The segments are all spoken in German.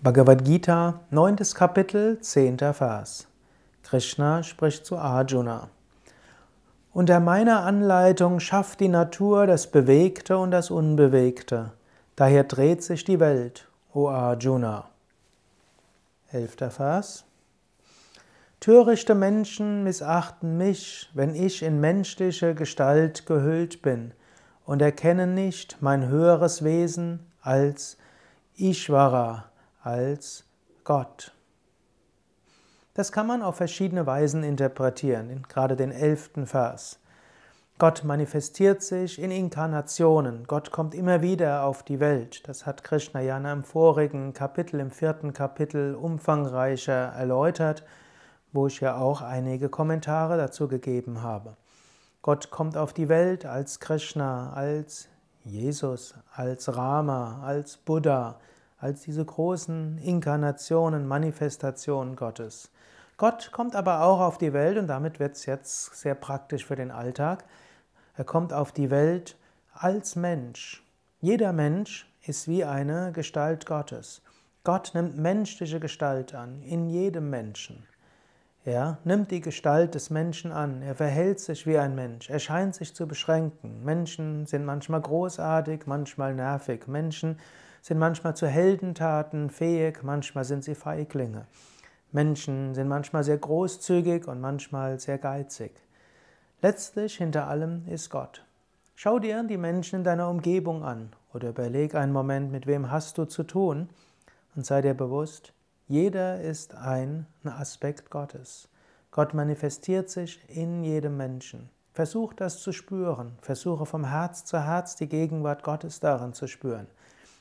Bhagavad Gita, 9. Kapitel, 10. Vers. Krishna spricht zu Arjuna. Unter meiner Anleitung schafft die Natur das Bewegte und das Unbewegte. Daher dreht sich die Welt, o Arjuna. 11. Vers. Törichte Menschen missachten mich, wenn ich in menschliche Gestalt gehüllt bin und erkennen nicht mein höheres Wesen als Ishvara, als Gott. Das kann man auf verschiedene Weisen interpretieren, gerade den elften Vers. Gott manifestiert sich in Inkarnationen. Gott kommt immer wieder auf die Welt. Das hat Krishna ja in einem vorigen Kapitel, im vierten Kapitel, umfangreicher erläutert, wo ich ja auch einige Kommentare dazu gegeben habe. Gott kommt auf die Welt als Krishna, als Jesus, als Rama, als Buddha, als diese großen Inkarnationen, Manifestationen Gottes. Gott kommt aber auch auf die Welt und damit wird es jetzt sehr praktisch für den Alltag. Er kommt auf die Welt als Mensch. Jeder Mensch ist wie eine Gestalt Gottes. Gott nimmt menschliche Gestalt an, in jedem Menschen. Er nimmt die Gestalt des Menschen an, er verhält sich wie ein Mensch, er scheint sich zu beschränken. Menschen sind manchmal großartig, manchmal nervig. Menschen sind manchmal zu Heldentaten fähig, manchmal sind sie Feiglinge. Menschen sind manchmal sehr großzügig und manchmal sehr geizig. Letztlich hinter allem ist Gott. Schau dir die Menschen in deiner Umgebung an oder überleg einen Moment, mit wem hast du zu tun und sei dir bewusst, jeder ist ein Aspekt Gottes. Gott manifestiert sich in jedem Menschen. Versuch das zu spüren. Versuche vom Herz zu Herz die Gegenwart Gottes darin zu spüren.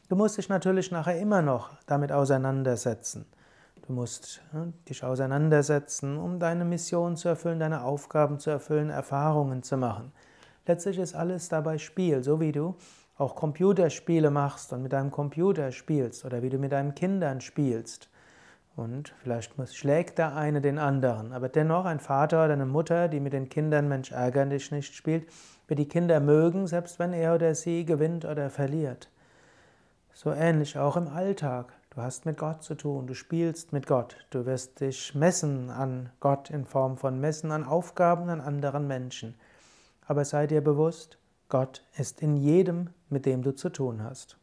Du musst dich natürlich nachher immer noch damit auseinandersetzen. Du musst ja, dich auseinandersetzen, um deine Mission zu erfüllen, deine Aufgaben zu erfüllen, Erfahrungen zu machen. Letztlich ist alles dabei Spiel, so wie du auch Computerspiele machst und mit deinem Computer spielst oder wie du mit deinen Kindern spielst. Und vielleicht schlägt der eine den anderen, aber dennoch ein Vater oder eine Mutter, die mit den Kindern Mensch ärger dich nicht spielt, wird die Kinder mögen, selbst wenn er oder sie gewinnt oder verliert. So ähnlich auch im Alltag. Du hast mit Gott zu tun, du spielst mit Gott, du wirst dich messen an Gott in Form von Messen an Aufgaben an anderen Menschen. Aber sei dir bewusst, Gott ist in jedem, mit dem du zu tun hast.